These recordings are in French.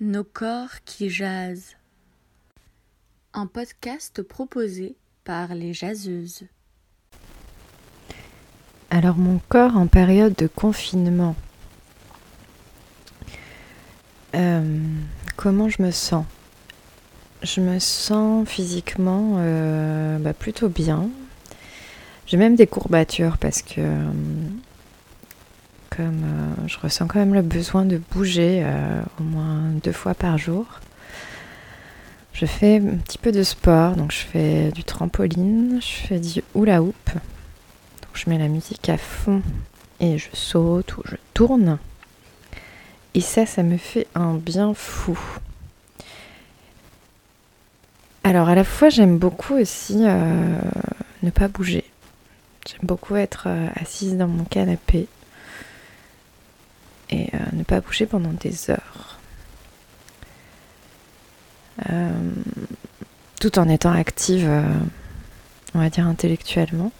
Nos corps qui jasent. Un podcast proposé par les jaseuses. Alors mon corps en période de confinement. Euh, comment je me sens? Je me sens physiquement euh, bah, plutôt bien. J'ai même des courbatures parce que euh, comme euh, je ressens quand même le besoin de bouger euh, au moins deux fois par jour. Je fais un petit peu de sport, donc je fais du trampoline, je fais du hula hoop. Donc je mets la musique à fond et je saute ou je tourne. Et ça, ça me fait un bien fou. Alors à la fois, j'aime beaucoup aussi euh, ne pas bouger. J'aime beaucoup être assise dans mon canapé euh, ne pas bouger pendant des heures. Euh, tout en étant active, euh, on va dire intellectuellement.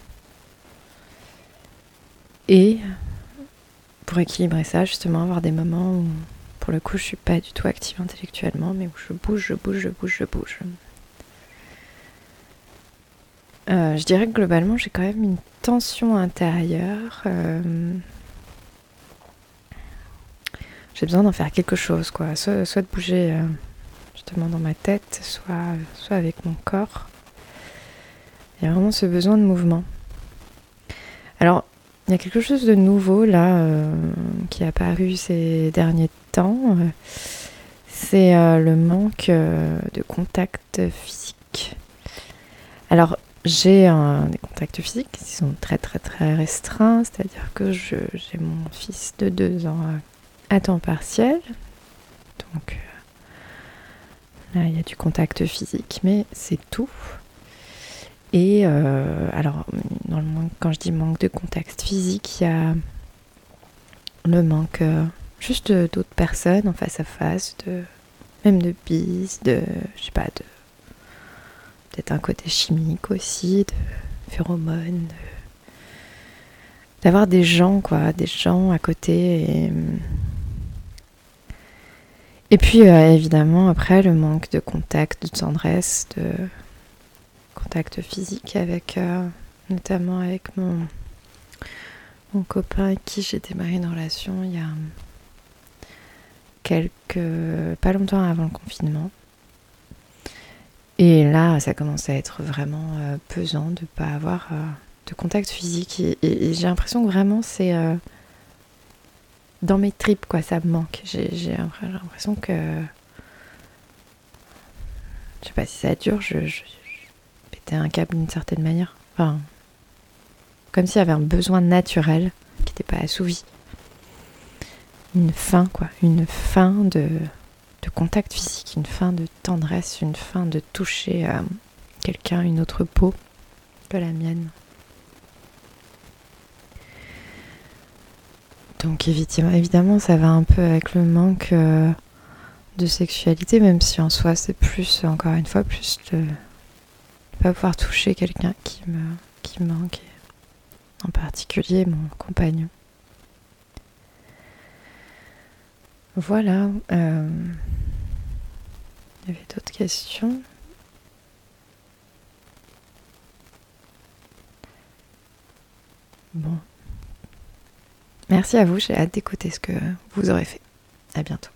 Et pour équilibrer ça, justement, avoir des moments où, pour le coup, je suis pas du tout active intellectuellement, mais où je bouge, je bouge, je bouge, je bouge. Je dirais que globalement, j'ai quand même une tension intérieure. J'ai besoin d'en faire quelque chose, quoi. Soit, de bouger euh, justement dans ma tête, soit, soit avec mon corps. Il y a vraiment ce besoin de mouvement. Alors, il y a quelque chose de nouveau là euh, qui est apparu ces derniers temps. c'est euh, le manque de contact physique. Alors, j'ai des contacts physiques qui sont très très très restreints, c'est-à-dire que j'ai mon fils de deux ans à, à temps partiel. Donc euh, là, il y a du contact physique, mais c'est tout. Et euh, alors, dans quand je dis manque de contact physique, il y a le manque euh, juste d'autres personnes en face à face, de, même de bises, de, je sais pas, de peut-être un côté chimique aussi, de phéromones, d'avoir des gens, quoi, des gens à côté. Et, et puis, euh, évidemment, après, le manque de contact, de tendresse, de contact physique avec, euh, notamment avec mon, mon copain avec qui j'ai démarré une relation il y a quelques, pas longtemps avant le confinement. Et là, ça commence à être vraiment euh, pesant de ne pas avoir de contact physique. Et, j'ai l'impression que vraiment c'est dans mes tripes, quoi, ça me manque. J'ai j'ai l'impr- j'ai l'impression que. Je sais pas si ça dure, je, je, je pétais un câble d'une certaine manière. Enfin, comme s'il y avait un besoin naturel qui n'était pas assouvi. Une faim, quoi. Une faim de, contact physique, une faim de tendresse, une faim de toucher quelqu'un, une autre peau que la mienne. Donc évidemment, ça va un peu avec le manque euh, de sexualité, même si en soi c'est plus, encore une fois, plus de ne pas pouvoir toucher quelqu'un qui me, manque, en particulier mon compagnon. Voilà. euh, il y avait d'autres questions? Bon. Merci à vous, j'ai hâte d'écouter ce que vous aurez fait. À bientôt.